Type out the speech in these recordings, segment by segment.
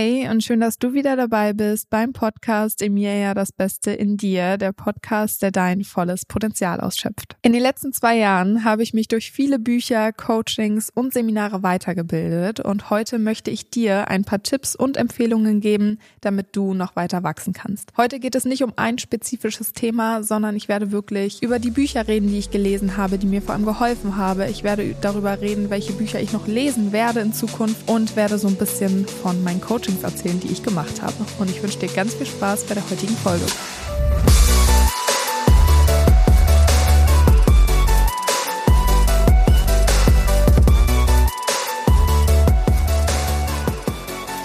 Hey und schön, dass du wieder dabei bist beim Podcast Emilia das Beste in dir, der Podcast, der dein volles Potenzial ausschöpft. In den letzten zwei Jahren habe ich mich durch viele Bücher, Coachings und Seminare weitergebildet und heute möchte ich dir ein paar Tipps und Empfehlungen geben, damit du noch weiter wachsen kannst. Heute geht es nicht um ein spezifisches Thema, sondern ich werde wirklich über die Bücher reden, die ich gelesen habe, die mir vor allem geholfen haben. Ich werde darüber reden, welche Bücher ich noch lesen werde in Zukunft und werde so ein bisschen von meinen Coachings Coachings erzählen, die ich gemacht habe. Und ich wünsche dir ganz viel Spaß bei der heutigen Folge.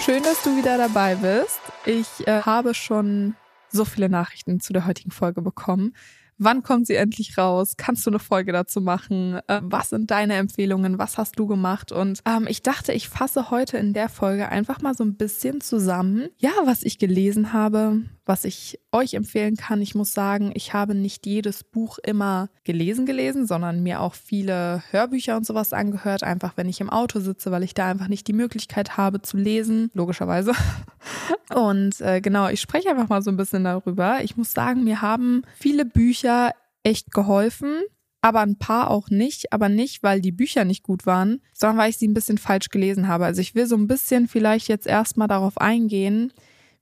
Schön, dass du wieder dabei bist. Ich äh, habe schon so viele Nachrichten zu der heutigen Folge bekommen. Wann kommt sie endlich raus? Kannst du eine Folge dazu machen? Äh, was sind deine Empfehlungen? Was hast du gemacht? Und ähm, ich dachte, ich fasse heute in der Folge einfach mal so ein bisschen zusammen, ja, was ich gelesen habe, was ich euch empfehlen kann. Ich muss sagen, ich habe nicht jedes Buch immer gelesen gelesen, sondern mir auch viele Hörbücher und sowas angehört, einfach wenn ich im Auto sitze, weil ich da einfach nicht die Möglichkeit habe zu lesen, logischerweise. Und äh, genau, ich spreche einfach mal so ein bisschen darüber. Ich muss sagen, mir haben viele Bücher echt geholfen aber ein paar auch nicht, aber nicht, weil die Bücher nicht gut waren, sondern weil ich sie ein bisschen falsch gelesen habe. Also ich will so ein bisschen vielleicht jetzt erstmal darauf eingehen,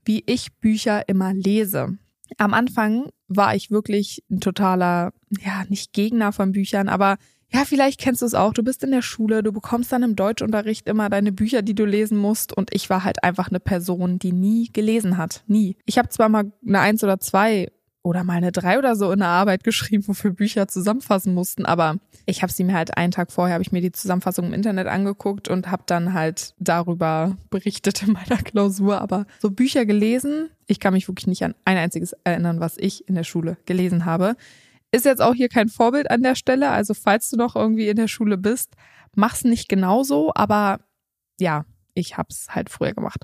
wie ich Bücher immer lese. Am Anfang war ich wirklich ein totaler, ja, nicht Gegner von Büchern, aber ja, vielleicht kennst du es auch. Du bist in der Schule, du bekommst dann im Deutschunterricht immer deine Bücher, die du lesen musst. Und ich war halt einfach eine Person, die nie gelesen hat. Nie. Ich habe zwar mal eine Eins oder zwei oder mal eine drei oder so in der Arbeit geschrieben, wofür Bücher zusammenfassen mussten. Aber ich habe sie mir halt einen Tag vorher, habe ich mir die Zusammenfassung im Internet angeguckt und habe dann halt darüber berichtet in meiner Klausur. Aber so Bücher gelesen, ich kann mich wirklich nicht an ein einziges erinnern, was ich in der Schule gelesen habe. Ist jetzt auch hier kein Vorbild an der Stelle. Also falls du noch irgendwie in der Schule bist, mach's nicht genauso. Aber ja, ich habe es halt früher gemacht.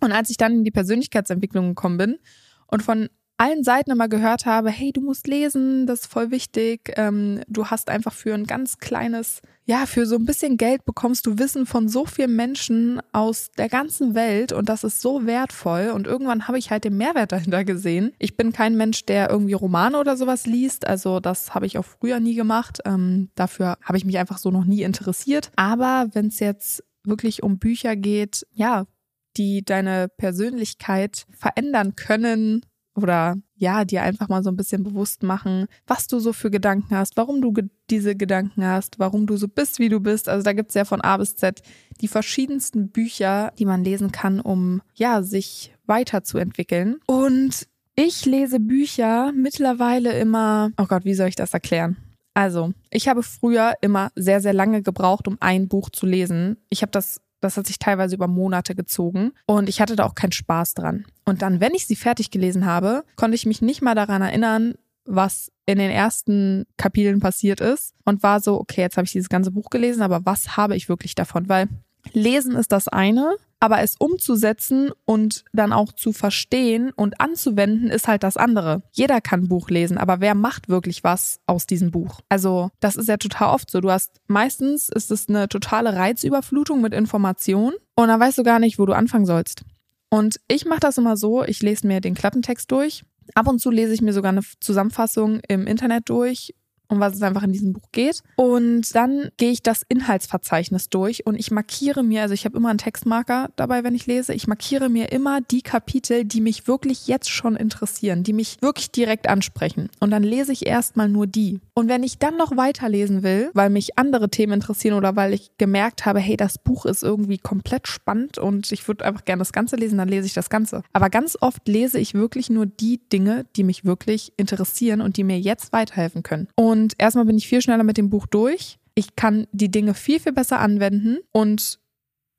Und als ich dann in die Persönlichkeitsentwicklung gekommen bin und von allen Seiten immer gehört habe, hey, du musst lesen, das ist voll wichtig. Ähm, du hast einfach für ein ganz kleines, ja, für so ein bisschen Geld bekommst du Wissen von so vielen Menschen aus der ganzen Welt und das ist so wertvoll. Und irgendwann habe ich halt den Mehrwert dahinter gesehen. Ich bin kein Mensch, der irgendwie Romane oder sowas liest. Also das habe ich auch früher nie gemacht. Ähm, dafür habe ich mich einfach so noch nie interessiert. Aber wenn es jetzt wirklich um Bücher geht, ja, die deine Persönlichkeit verändern können, oder ja, dir einfach mal so ein bisschen bewusst machen, was du so für Gedanken hast, warum du ge diese Gedanken hast, warum du so bist, wie du bist. Also da gibt's ja von A bis Z die verschiedensten Bücher, die man lesen kann, um ja, sich weiterzuentwickeln. Und ich lese Bücher mittlerweile immer, oh Gott, wie soll ich das erklären? Also, ich habe früher immer sehr, sehr lange gebraucht, um ein Buch zu lesen. Ich habe das das hat sich teilweise über Monate gezogen und ich hatte da auch keinen Spaß dran. Und dann, wenn ich sie fertig gelesen habe, konnte ich mich nicht mal daran erinnern, was in den ersten Kapiteln passiert ist und war so, okay, jetzt habe ich dieses ganze Buch gelesen, aber was habe ich wirklich davon? Weil lesen ist das eine, aber es umzusetzen und dann auch zu verstehen und anzuwenden ist halt das andere. Jeder kann Buch lesen, aber wer macht wirklich was aus diesem Buch? Also, das ist ja total oft so. Du hast meistens ist es eine totale Reizüberflutung mit Informationen und dann weißt du gar nicht, wo du anfangen sollst. Und ich mache das immer so, ich lese mir den Klappentext durch. Ab und zu lese ich mir sogar eine Zusammenfassung im Internet durch um was es einfach in diesem Buch geht. Und dann gehe ich das Inhaltsverzeichnis durch und ich markiere mir, also ich habe immer einen Textmarker dabei, wenn ich lese, ich markiere mir immer die Kapitel, die mich wirklich jetzt schon interessieren, die mich wirklich direkt ansprechen. Und dann lese ich erstmal nur die. Und wenn ich dann noch weiterlesen will, weil mich andere Themen interessieren oder weil ich gemerkt habe, hey, das Buch ist irgendwie komplett spannend und ich würde einfach gerne das Ganze lesen, dann lese ich das Ganze. Aber ganz oft lese ich wirklich nur die Dinge, die mich wirklich interessieren und die mir jetzt weiterhelfen können. Und und erstmal bin ich viel schneller mit dem Buch durch. Ich kann die Dinge viel, viel besser anwenden und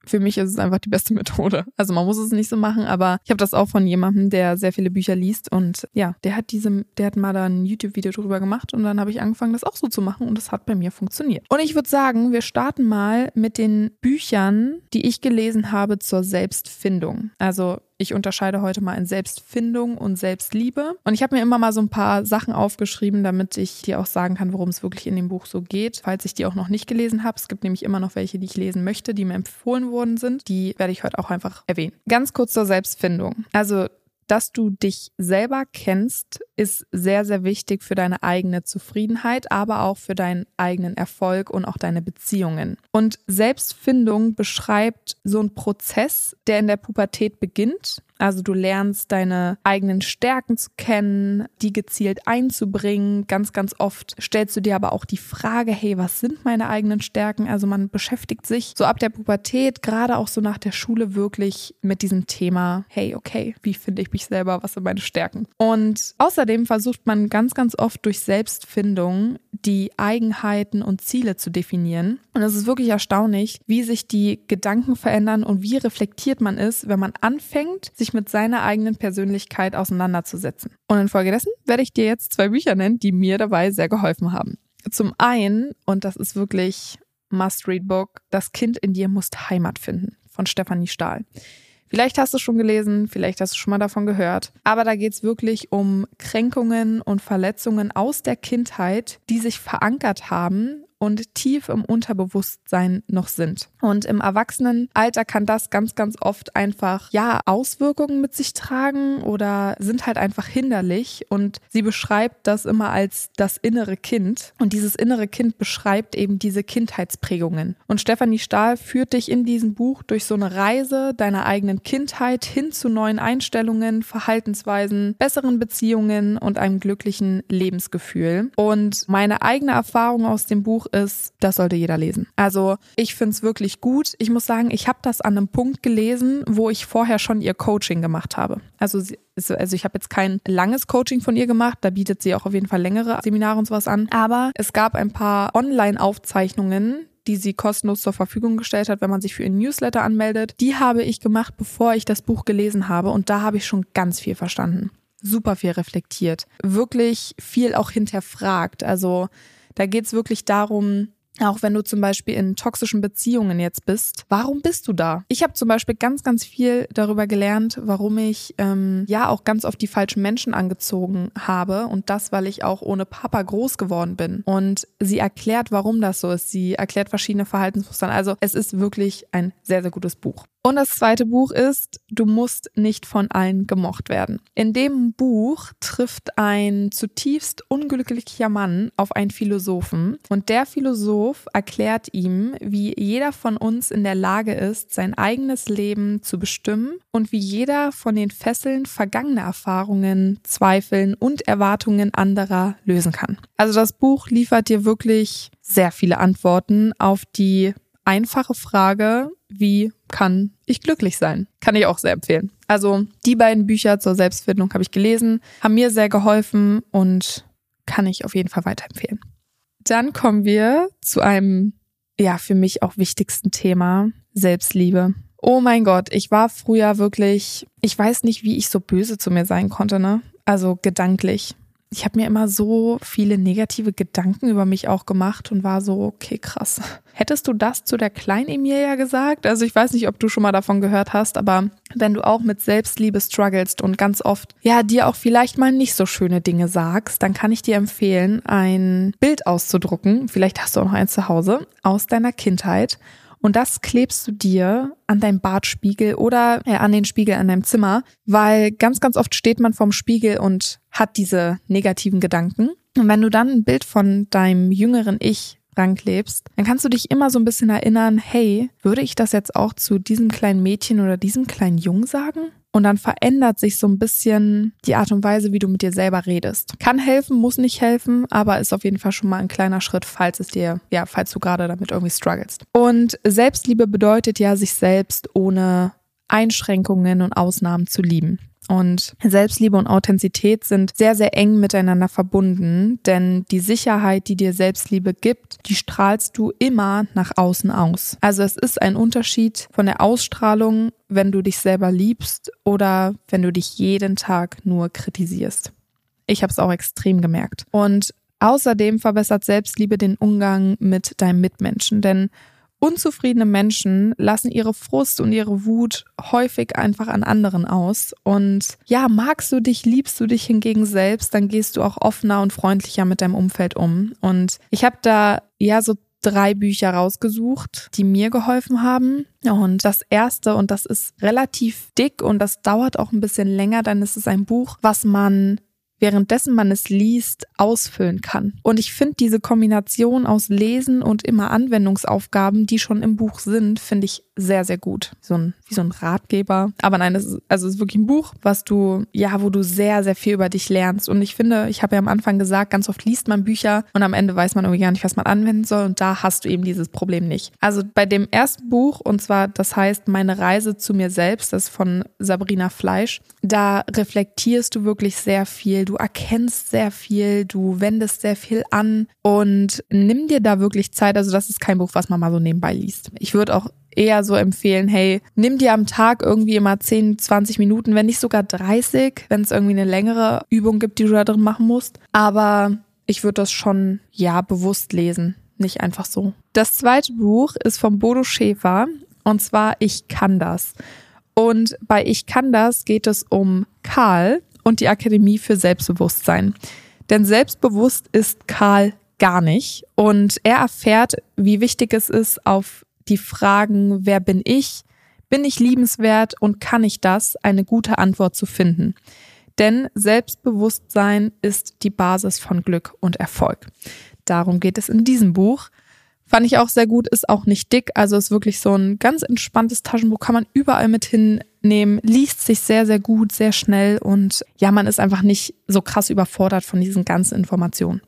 für mich ist es einfach die beste Methode. Also man muss es nicht so machen, aber ich habe das auch von jemandem, der sehr viele Bücher liest und ja, der hat diese, der hat mal da ein YouTube-Video drüber gemacht und dann habe ich angefangen, das auch so zu machen und das hat bei mir funktioniert. Und ich würde sagen, wir starten mal mit den Büchern, die ich gelesen habe zur Selbstfindung. Also ich unterscheide heute mal in Selbstfindung und Selbstliebe. Und ich habe mir immer mal so ein paar Sachen aufgeschrieben, damit ich dir auch sagen kann, worum es wirklich in dem Buch so geht, falls ich die auch noch nicht gelesen habe. Es gibt nämlich immer noch welche, die ich lesen möchte, die mir empfohlen worden sind. Die werde ich heute auch einfach erwähnen. Ganz kurz zur Selbstfindung. Also dass du dich selber kennst, ist sehr, sehr wichtig für deine eigene Zufriedenheit, aber auch für deinen eigenen Erfolg und auch deine Beziehungen. Und Selbstfindung beschreibt so einen Prozess, der in der Pubertät beginnt also du lernst deine eigenen Stärken zu kennen, die gezielt einzubringen. Ganz, ganz oft stellst du dir aber auch die Frage, hey, was sind meine eigenen Stärken? Also man beschäftigt sich so ab der Pubertät, gerade auch so nach der Schule wirklich mit diesem Thema, hey, okay, wie finde ich mich selber? Was sind meine Stärken? Und außerdem versucht man ganz, ganz oft durch Selbstfindung die Eigenheiten und Ziele zu definieren. Und es ist wirklich erstaunlich, wie sich die Gedanken verändern und wie reflektiert man ist, wenn man anfängt, sich mit seiner eigenen Persönlichkeit auseinanderzusetzen. Und infolgedessen werde ich dir jetzt zwei Bücher nennen, die mir dabei sehr geholfen haben. Zum einen, und das ist wirklich Must-Read-Book, Das Kind in dir muss Heimat finden von Stefanie Stahl. Vielleicht hast du es schon gelesen, vielleicht hast du schon mal davon gehört. Aber da geht es wirklich um Kränkungen und Verletzungen aus der Kindheit, die sich verankert haben und tief im Unterbewusstsein noch sind. Und im Erwachsenenalter kann das ganz, ganz oft einfach, ja, Auswirkungen mit sich tragen oder sind halt einfach hinderlich. Und sie beschreibt das immer als das innere Kind. Und dieses innere Kind beschreibt eben diese Kindheitsprägungen. Und Stefanie Stahl führt dich in diesem Buch durch so eine Reise deiner eigenen Kindheit hin zu neuen Einstellungen, Verhaltensweisen, besseren Beziehungen und einem glücklichen Lebensgefühl. Und meine eigene Erfahrung aus dem Buch ist, das sollte jeder lesen. Also ich finde es wirklich gut. Ich muss sagen, ich habe das an einem Punkt gelesen, wo ich vorher schon ihr Coaching gemacht habe. Also, sie, also ich habe jetzt kein langes Coaching von ihr gemacht, da bietet sie auch auf jeden Fall längere Seminare und sowas an. Aber es gab ein paar Online-Aufzeichnungen, die sie kostenlos zur Verfügung gestellt hat, wenn man sich für ihren Newsletter anmeldet. Die habe ich gemacht, bevor ich das Buch gelesen habe und da habe ich schon ganz viel verstanden. Super viel reflektiert, wirklich viel auch hinterfragt. Also da geht es wirklich darum, auch wenn du zum Beispiel in toxischen Beziehungen jetzt bist, warum bist du da? Ich habe zum Beispiel ganz, ganz viel darüber gelernt, warum ich ähm, ja auch ganz oft die falschen Menschen angezogen habe und das, weil ich auch ohne Papa groß geworden bin. Und sie erklärt, warum das so ist. Sie erklärt verschiedene Verhaltensmuster. Also es ist wirklich ein sehr, sehr gutes Buch. Und das zweite Buch ist Du musst nicht von allen gemocht werden. In dem Buch trifft ein zutiefst unglücklicher Mann auf einen Philosophen und der Philosoph erklärt ihm, wie jeder von uns in der Lage ist, sein eigenes Leben zu bestimmen und wie jeder von den Fesseln vergangener Erfahrungen, Zweifeln und Erwartungen anderer lösen kann. Also das Buch liefert dir wirklich sehr viele Antworten auf die einfache Frage, wie kann ich glücklich sein? Kann ich auch sehr empfehlen. Also die beiden Bücher zur Selbstfindung habe ich gelesen, haben mir sehr geholfen und kann ich auf jeden Fall weiterempfehlen. Dann kommen wir zu einem, ja, für mich auch wichtigsten Thema, Selbstliebe. Oh mein Gott, ich war früher wirklich, ich weiß nicht, wie ich so böse zu mir sein konnte, ne? Also gedanklich ich habe mir immer so viele negative Gedanken über mich auch gemacht und war so, okay, krass. Hättest du das zu der kleinen Emilia gesagt? Also ich weiß nicht, ob du schon mal davon gehört hast, aber wenn du auch mit Selbstliebe strugglest und ganz oft, ja, dir auch vielleicht mal nicht so schöne Dinge sagst, dann kann ich dir empfehlen, ein Bild auszudrucken. Vielleicht hast du auch noch eins zu Hause aus deiner Kindheit und das klebst du dir an deinem Bartspiegel oder äh, an den Spiegel an deinem Zimmer, weil ganz, ganz oft steht man vorm Spiegel und hat diese negativen Gedanken. Und wenn du dann ein Bild von deinem jüngeren Ich ranklebst, dann kannst du dich immer so ein bisschen erinnern, hey, würde ich das jetzt auch zu diesem kleinen Mädchen oder diesem kleinen Jungen sagen? Und dann verändert sich so ein bisschen die Art und Weise, wie du mit dir selber redest. Kann helfen, muss nicht helfen, aber ist auf jeden Fall schon mal ein kleiner Schritt, falls es dir, ja, falls du gerade damit irgendwie strugglest. Und Selbstliebe bedeutet ja, sich selbst ohne Einschränkungen und Ausnahmen zu lieben. Und Selbstliebe und Authentizität sind sehr, sehr eng miteinander verbunden, denn die Sicherheit, die dir Selbstliebe gibt, die strahlst du immer nach außen aus. Also es ist ein Unterschied von der Ausstrahlung, wenn du dich selber liebst oder wenn du dich jeden Tag nur kritisierst. Ich habe es auch extrem gemerkt. Und außerdem verbessert Selbstliebe den Umgang mit deinem Mitmenschen, denn unzufriedene Menschen lassen ihre Frust und ihre Wut häufig einfach an anderen aus. Und ja, magst du dich, liebst du dich hingegen selbst, dann gehst du auch offener und freundlicher mit deinem Umfeld um. Und ich habe da ja so drei Bücher rausgesucht, die mir geholfen haben. Und das erste, und das ist relativ dick und das dauert auch ein bisschen länger, dann ist es ein Buch, was man währenddessen man es liest, ausfüllen kann. Und ich finde diese Kombination aus Lesen und immer Anwendungsaufgaben, die schon im Buch sind, finde ich sehr, sehr gut. So ein, wie so ein Ratgeber. Aber nein, es ist, also ist wirklich ein Buch, was du, ja, wo du sehr, sehr viel über dich lernst. Und ich finde, ich habe ja am Anfang gesagt, ganz oft liest man Bücher und am Ende weiß man irgendwie gar nicht, was man anwenden soll. Und da hast du eben dieses Problem nicht. Also bei dem ersten Buch, und zwar, das heißt Meine Reise zu mir selbst, das ist von Sabrina Fleisch, da reflektierst du wirklich sehr viel du erkennst sehr viel, du wendest sehr viel an und nimm dir da wirklich Zeit. Also das ist kein Buch, was man mal so nebenbei liest. Ich würde auch eher so empfehlen, hey, nimm dir am Tag irgendwie immer 10, 20 Minuten, wenn nicht sogar 30, wenn es irgendwie eine längere Übung gibt, die du da drin machen musst. Aber ich würde das schon, ja, bewusst lesen, nicht einfach so. Das zweite Buch ist von Bodo Schäfer und zwar Ich kann das. Und bei Ich kann das geht es um Karl, und die Akademie für Selbstbewusstsein. Denn selbstbewusst ist Karl gar nicht und er erfährt, wie wichtig es ist, auf die Fragen, wer bin ich, bin ich liebenswert und kann ich das, eine gute Antwort zu finden. Denn Selbstbewusstsein ist die Basis von Glück und Erfolg. Darum geht es in diesem Buch. Fand ich auch sehr gut, ist auch nicht dick, also ist wirklich so ein ganz entspanntes Taschenbuch, kann man überall mit hinnehmen, liest sich sehr, sehr gut, sehr schnell und ja, man ist einfach nicht so krass überfordert von diesen ganzen Informationen.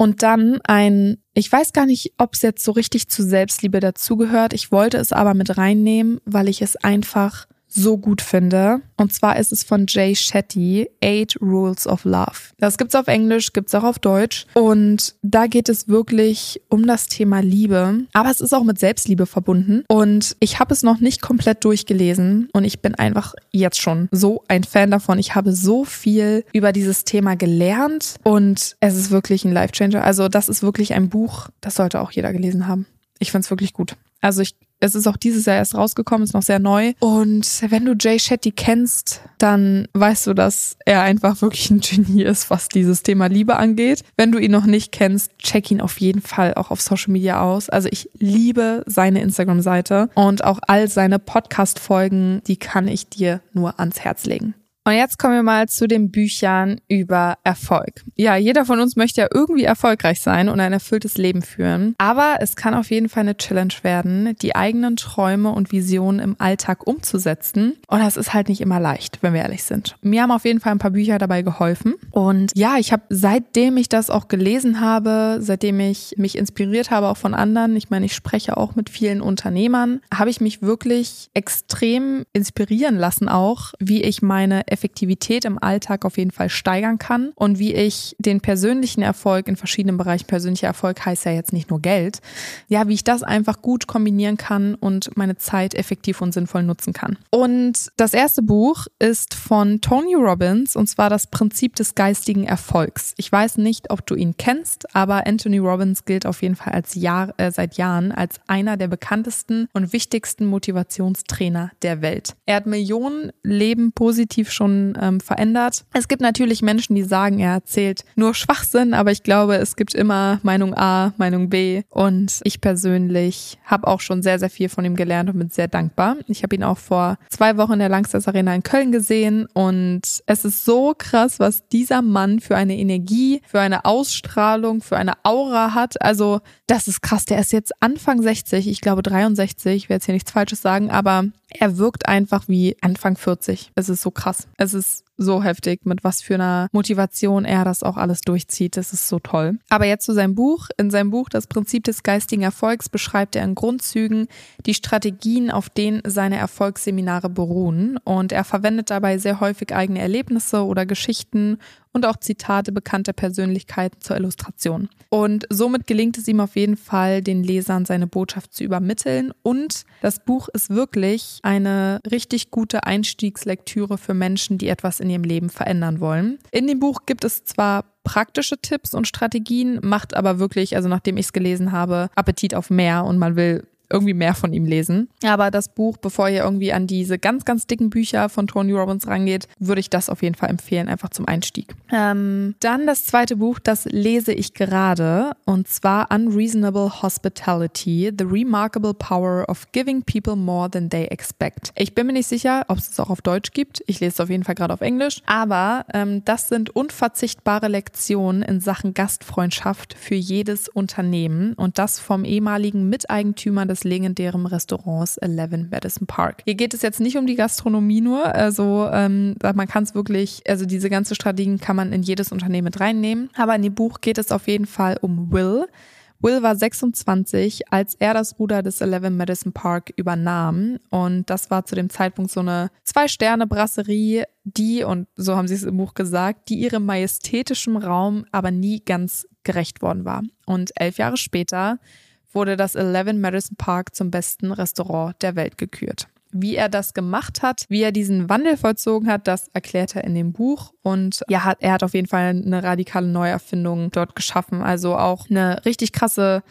Und dann ein, ich weiß gar nicht, ob es jetzt so richtig zu Selbstliebe dazugehört, ich wollte es aber mit reinnehmen, weil ich es einfach so gut finde. Und zwar ist es von Jay Shetty, Eight Rules of Love. Das gibt's auf Englisch, gibt's auch auf Deutsch. Und da geht es wirklich um das Thema Liebe. Aber es ist auch mit Selbstliebe verbunden. Und ich habe es noch nicht komplett durchgelesen. Und ich bin einfach jetzt schon so ein Fan davon. Ich habe so viel über dieses Thema gelernt. Und es ist wirklich ein Life-Changer. Also das ist wirklich ein Buch, das sollte auch jeder gelesen haben. Ich find's wirklich gut. Also ich es ist auch dieses Jahr erst rausgekommen, ist noch sehr neu. Und wenn du Jay Shetty kennst, dann weißt du, dass er einfach wirklich ein Genie ist, was dieses Thema Liebe angeht. Wenn du ihn noch nicht kennst, check ihn auf jeden Fall auch auf Social Media aus. Also ich liebe seine Instagram-Seite und auch all seine Podcast-Folgen, die kann ich dir nur ans Herz legen. Und jetzt kommen wir mal zu den Büchern über Erfolg. Ja, jeder von uns möchte ja irgendwie erfolgreich sein und ein erfülltes Leben führen. Aber es kann auf jeden Fall eine Challenge werden, die eigenen Träume und Visionen im Alltag umzusetzen. Und das ist halt nicht immer leicht, wenn wir ehrlich sind. Mir haben auf jeden Fall ein paar Bücher dabei geholfen. Und ja, ich habe seitdem ich das auch gelesen habe, seitdem ich mich inspiriert habe auch von anderen, ich meine, ich spreche auch mit vielen Unternehmern, habe ich mich wirklich extrem inspirieren lassen auch, wie ich meine Effektivität im Alltag auf jeden Fall steigern kann und wie ich den persönlichen Erfolg in verschiedenen Bereichen, persönlicher Erfolg heißt ja jetzt nicht nur Geld, ja, wie ich das einfach gut kombinieren kann und meine Zeit effektiv und sinnvoll nutzen kann. Und das erste Buch ist von Tony Robbins und zwar das Prinzip des geistigen Erfolgs. Ich weiß nicht, ob du ihn kennst, aber Anthony Robbins gilt auf jeden Fall als Jahr, äh, seit Jahren als einer der bekanntesten und wichtigsten Motivationstrainer der Welt. Er hat Millionen Leben positiv schon ähm, verändert. Es gibt natürlich Menschen, die sagen, er erzählt nur Schwachsinn, aber ich glaube, es gibt immer Meinung A, Meinung B und ich persönlich habe auch schon sehr, sehr viel von ihm gelernt und bin sehr dankbar. Ich habe ihn auch vor zwei Wochen in der Langstes Arena in Köln gesehen und es ist so krass, was dieser Mann für eine Energie, für eine Ausstrahlung, für eine Aura hat. Also das ist krass. Der ist jetzt Anfang 60, ich glaube 63, ich werde jetzt hier nichts Falsches sagen, aber er wirkt einfach wie Anfang 40. Es ist so krass. Es ist so heftig, mit was für einer Motivation er das auch alles durchzieht. Das ist so toll. Aber jetzt zu seinem Buch. In seinem Buch Das Prinzip des geistigen Erfolgs beschreibt er in Grundzügen die Strategien, auf denen seine Erfolgsseminare beruhen. Und er verwendet dabei sehr häufig eigene Erlebnisse oder Geschichten und auch Zitate bekannter Persönlichkeiten zur Illustration. Und somit gelingt es ihm auf jeden Fall, den Lesern seine Botschaft zu übermitteln. Und das Buch ist wirklich eine richtig gute Einstiegslektüre für Menschen, die etwas in ihrem Leben verändern wollen. In dem Buch gibt es zwar praktische Tipps und Strategien, macht aber wirklich, also nachdem ich es gelesen habe, Appetit auf mehr und man will irgendwie mehr von ihm lesen. Aber das Buch, bevor ihr irgendwie an diese ganz, ganz dicken Bücher von Tony Robbins rangeht, würde ich das auf jeden Fall empfehlen, einfach zum Einstieg. Ähm, dann das zweite Buch, das lese ich gerade, und zwar Unreasonable Hospitality, The Remarkable Power of Giving People More Than They Expect. Ich bin mir nicht sicher, ob es es auch auf Deutsch gibt. Ich lese es auf jeden Fall gerade auf Englisch. Aber ähm, das sind unverzichtbare Lektionen in Sachen Gastfreundschaft für jedes Unternehmen und das vom ehemaligen Miteigentümer des legendären Restaurants Eleven Madison Park. Hier geht es jetzt nicht um die Gastronomie nur, also ähm, man kann es wirklich, also diese ganze Strategien kann man in jedes Unternehmen mit reinnehmen. Aber in dem Buch geht es auf jeden Fall um Will. Will war 26, als er das Ruder des Eleven Madison Park übernahm. Und das war zu dem Zeitpunkt so eine Zwei-Sterne-Brasserie, die, und so haben sie es im Buch gesagt, die ihrem majestätischen Raum aber nie ganz gerecht worden war. Und elf Jahre später wurde das Eleven Madison Park zum besten Restaurant der Welt gekürt. Wie er das gemacht hat, wie er diesen Wandel vollzogen hat, das erklärt er in dem Buch. Und ja, er hat auf jeden Fall eine radikale Neuerfindung dort geschaffen. Also auch eine richtig krasse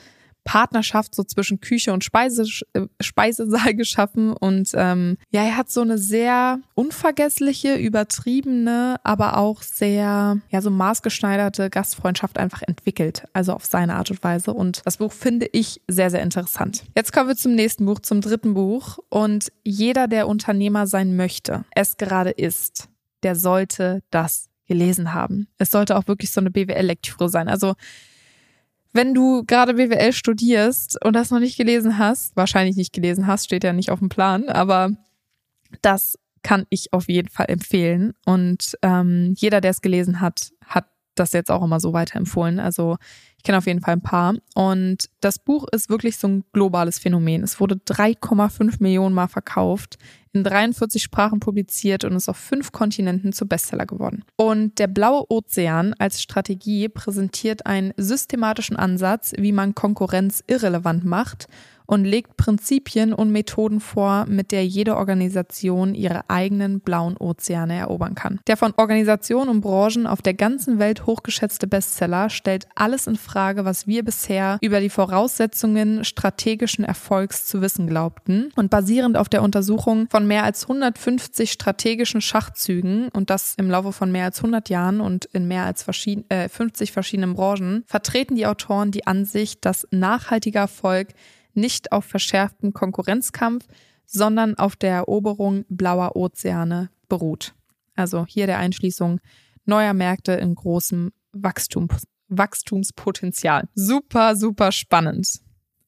Partnerschaft so zwischen Küche und Speise, äh, Speisesaal geschaffen. Und ähm, ja, er hat so eine sehr unvergessliche, übertriebene, aber auch sehr, ja, so maßgeschneiderte Gastfreundschaft einfach entwickelt. Also auf seine Art und Weise. Und das Buch finde ich sehr, sehr interessant. Jetzt kommen wir zum nächsten Buch, zum dritten Buch. Und jeder, der Unternehmer sein möchte, es gerade ist, der sollte das gelesen haben. Es sollte auch wirklich so eine BWL-Lektüre sein. Also wenn du gerade BWL studierst und das noch nicht gelesen hast, wahrscheinlich nicht gelesen hast, steht ja nicht auf dem Plan, aber das kann ich auf jeden Fall empfehlen. Und ähm, jeder, der es gelesen hat, hat das jetzt auch immer so weiterempfohlen. Also ich kenne auf jeden Fall ein paar. Und das Buch ist wirklich so ein globales Phänomen. Es wurde 3,5 Millionen Mal verkauft in 43 Sprachen publiziert und ist auf fünf Kontinenten zu Bestseller geworden. Und der Blaue Ozean als Strategie präsentiert einen systematischen Ansatz, wie man Konkurrenz irrelevant macht und legt Prinzipien und Methoden vor, mit der jede Organisation ihre eigenen blauen Ozeane erobern kann. Der von Organisationen und Branchen auf der ganzen Welt hochgeschätzte Bestseller stellt alles in Frage, was wir bisher über die Voraussetzungen strategischen Erfolgs zu wissen glaubten und basierend auf der Untersuchung von mehr als 150 strategischen Schachzügen und das im Laufe von mehr als 100 Jahren und in mehr als verschieden, äh, 50 verschiedenen Branchen vertreten die Autoren die Ansicht, dass nachhaltiger Erfolg nicht auf verschärften Konkurrenzkampf, sondern auf der Eroberung blauer Ozeane beruht. Also hier der Einschließung neuer Märkte in großem Wachstum, Wachstumspotenzial. Super, super spannend.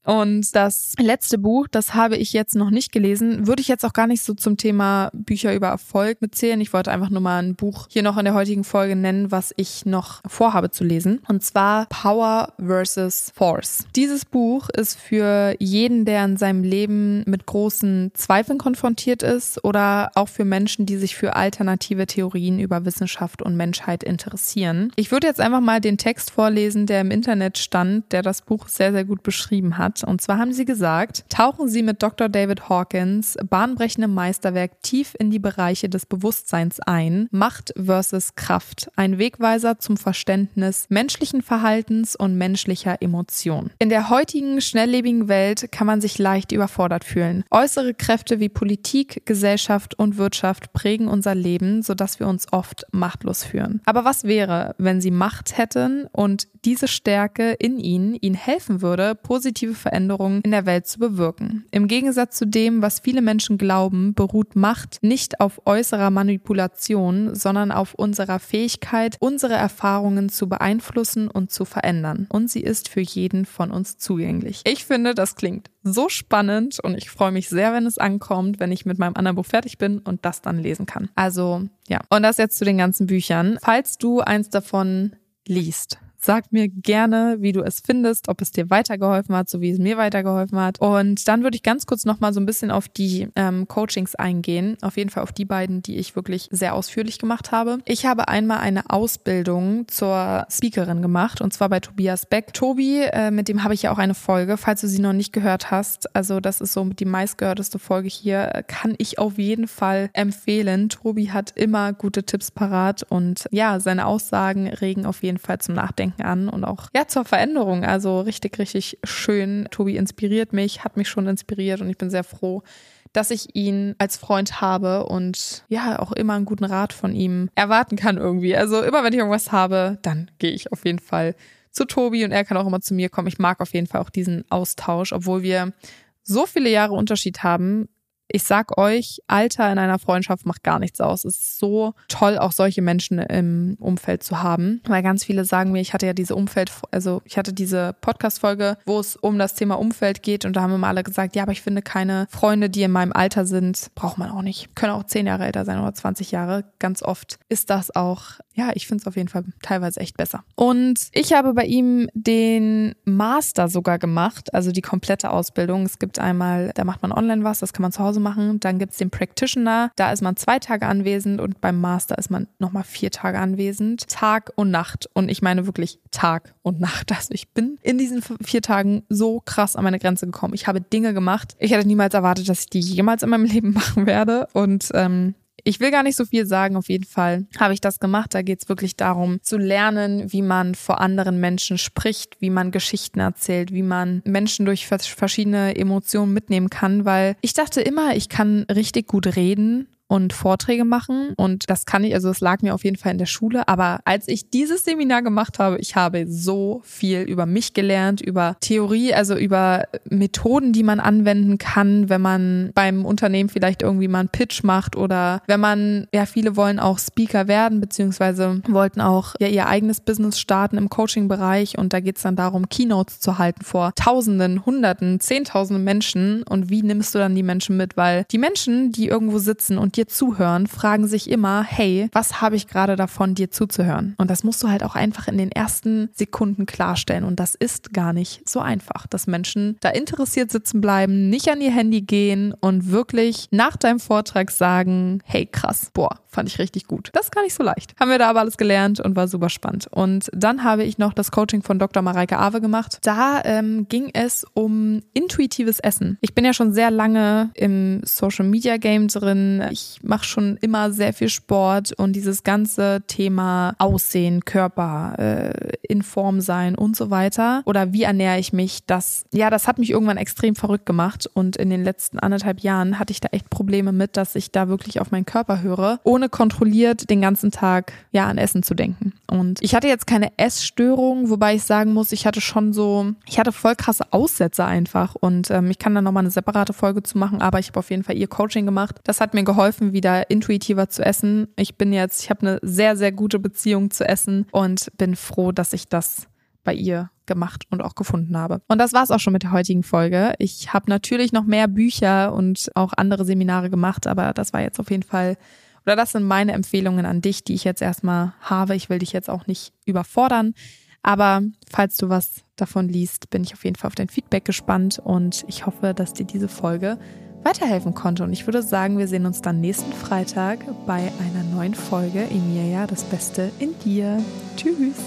Und das letzte Buch, das habe ich jetzt noch nicht gelesen, würde ich jetzt auch gar nicht so zum Thema Bücher über Erfolg mitzählen. Ich wollte einfach nur mal ein Buch hier noch in der heutigen Folge nennen, was ich noch vorhabe zu lesen. Und zwar Power versus Force. Dieses Buch ist für jeden, der in seinem Leben mit großen Zweifeln konfrontiert ist oder auch für Menschen, die sich für alternative Theorien über Wissenschaft und Menschheit interessieren. Ich würde jetzt einfach mal den Text vorlesen, der im Internet stand, der das Buch sehr, sehr gut beschrieben hat hat. Und zwar haben sie gesagt, tauchen Sie mit Dr. David Hawkins bahnbrechendem Meisterwerk tief in die Bereiche des Bewusstseins ein. Macht versus Kraft. Ein Wegweiser zum Verständnis menschlichen Verhaltens und menschlicher Emotion. In der heutigen schnelllebigen Welt kann man sich leicht überfordert fühlen. Äußere Kräfte wie Politik, Gesellschaft und Wirtschaft prägen unser Leben, sodass wir uns oft machtlos fühlen. Aber was wäre, wenn Sie Macht hätten und diese Stärke in Ihnen Ihnen helfen würde, positive Veränderungen in der Welt zu bewirken. Im Gegensatz zu dem, was viele Menschen glauben, beruht Macht nicht auf äußerer Manipulation, sondern auf unserer Fähigkeit, unsere Erfahrungen zu beeinflussen und zu verändern. Und sie ist für jeden von uns zugänglich. Ich finde, das klingt so spannend und ich freue mich sehr, wenn es ankommt, wenn ich mit meinem anderen Buch fertig bin und das dann lesen kann. Also ja, und das jetzt zu den ganzen Büchern. Falls du eins davon liest, Sag mir gerne, wie du es findest, ob es dir weitergeholfen hat, so wie es mir weitergeholfen hat. Und dann würde ich ganz kurz nochmal so ein bisschen auf die ähm, Coachings eingehen. Auf jeden Fall auf die beiden, die ich wirklich sehr ausführlich gemacht habe. Ich habe einmal eine Ausbildung zur Speakerin gemacht und zwar bei Tobias Beck. Tobi, äh, mit dem habe ich ja auch eine Folge, falls du sie noch nicht gehört hast. Also das ist so die meistgehörteste Folge hier. Kann ich auf jeden Fall empfehlen. Tobi hat immer gute Tipps parat und ja, seine Aussagen regen auf jeden Fall zum Nachdenken Denken an und auch ja zur Veränderung. Also richtig, richtig schön. Tobi inspiriert mich, hat mich schon inspiriert und ich bin sehr froh, dass ich ihn als Freund habe und ja, auch immer einen guten Rat von ihm erwarten kann irgendwie. Also immer wenn ich irgendwas habe, dann gehe ich auf jeden Fall zu Tobi und er kann auch immer zu mir kommen. Ich mag auf jeden Fall auch diesen Austausch, obwohl wir so viele Jahre Unterschied haben, ich sag euch, Alter in einer Freundschaft macht gar nichts aus. Es ist so toll, auch solche Menschen im Umfeld zu haben. Weil ganz viele sagen mir, ich hatte ja diese Umfeld, also ich hatte diese Podcast-Folge, wo es um das Thema Umfeld geht und da haben immer alle gesagt, ja, aber ich finde keine Freunde, die in meinem Alter sind, braucht man auch nicht. Können auch zehn Jahre älter sein oder 20 Jahre. Ganz oft ist das auch, ja, ich finde es auf jeden Fall teilweise echt besser. Und ich habe bei ihm den Master sogar gemacht, also die komplette Ausbildung. Es gibt einmal, da macht man online was, das kann man zu Hause machen. Dann gibt es den Practitioner, da ist man zwei Tage anwesend und beim Master ist man nochmal vier Tage anwesend. Tag und Nacht. Und ich meine wirklich Tag und Nacht. Also ich bin in diesen vier Tagen so krass an meine Grenze gekommen. Ich habe Dinge gemacht. Ich hätte niemals erwartet, dass ich die jemals in meinem Leben machen werde. Und ähm, ich will gar nicht so viel sagen, auf jeden Fall habe ich das gemacht. Da geht es wirklich darum, zu lernen, wie man vor anderen Menschen spricht, wie man Geschichten erzählt, wie man Menschen durch verschiedene Emotionen mitnehmen kann, weil ich dachte immer, ich kann richtig gut reden und Vorträge machen. Und das kann ich, also es lag mir auf jeden Fall in der Schule. Aber als ich dieses Seminar gemacht habe, ich habe so viel über mich gelernt, über Theorie, also über Methoden, die man anwenden kann, wenn man beim Unternehmen vielleicht irgendwie mal einen Pitch macht oder wenn man, ja, viele wollen auch Speaker werden, beziehungsweise wollten auch ja ihr eigenes Business starten im Coaching-Bereich. Und da geht es dann darum, Keynotes zu halten vor Tausenden, Hunderten, Zehntausenden Menschen. Und wie nimmst du dann die Menschen mit? Weil die Menschen, die irgendwo sitzen und dir zuhören, fragen sich immer, hey, was habe ich gerade davon, dir zuzuhören? Und das musst du halt auch einfach in den ersten Sekunden klarstellen. Und das ist gar nicht so einfach, dass Menschen da interessiert sitzen bleiben, nicht an ihr Handy gehen und wirklich nach deinem Vortrag sagen, hey, krass, boah, fand ich richtig gut. Das ist gar nicht so leicht. Haben wir da aber alles gelernt und war super spannend. Und dann habe ich noch das Coaching von Dr. Mareike Awe gemacht. Da ähm, ging es um intuitives Essen. Ich bin ja schon sehr lange im Social Media Game drin. Ich mache schon immer sehr viel Sport und dieses ganze Thema Aussehen, Körper, äh, in Form sein und so weiter. Oder wie ernähre ich mich? Das, ja, das hat mich irgendwann extrem verrückt gemacht. Und in den letzten anderthalb Jahren hatte ich da echt Probleme mit, dass ich da wirklich auf meinen Körper höre, ohne kontrolliert den ganzen Tag ja an Essen zu denken. Und ich hatte jetzt keine Essstörung, wobei ich sagen muss, ich hatte schon so, ich hatte voll krasse Aussätze einfach. Und ähm, ich kann da nochmal eine separate Folge zu machen, aber ich habe auf jeden Fall ihr Coaching gemacht. Das hat mir geholfen, wieder intuitiver zu essen. Ich bin jetzt, ich habe eine sehr, sehr gute Beziehung zu Essen und bin froh, dass ich das bei ihr gemacht und auch gefunden habe. Und das war es auch schon mit der heutigen Folge. Ich habe natürlich noch mehr Bücher und auch andere Seminare gemacht, aber das war jetzt auf jeden Fall, oder das sind meine Empfehlungen an dich, die ich jetzt erstmal habe. Ich will dich jetzt auch nicht überfordern. Aber falls du was davon liest, bin ich auf jeden Fall auf dein Feedback gespannt und ich hoffe, dass dir diese Folge weiterhelfen konnte. Und ich würde sagen, wir sehen uns dann nächsten Freitag bei einer neuen Folge Emilia, das Beste in dir. Tschüss.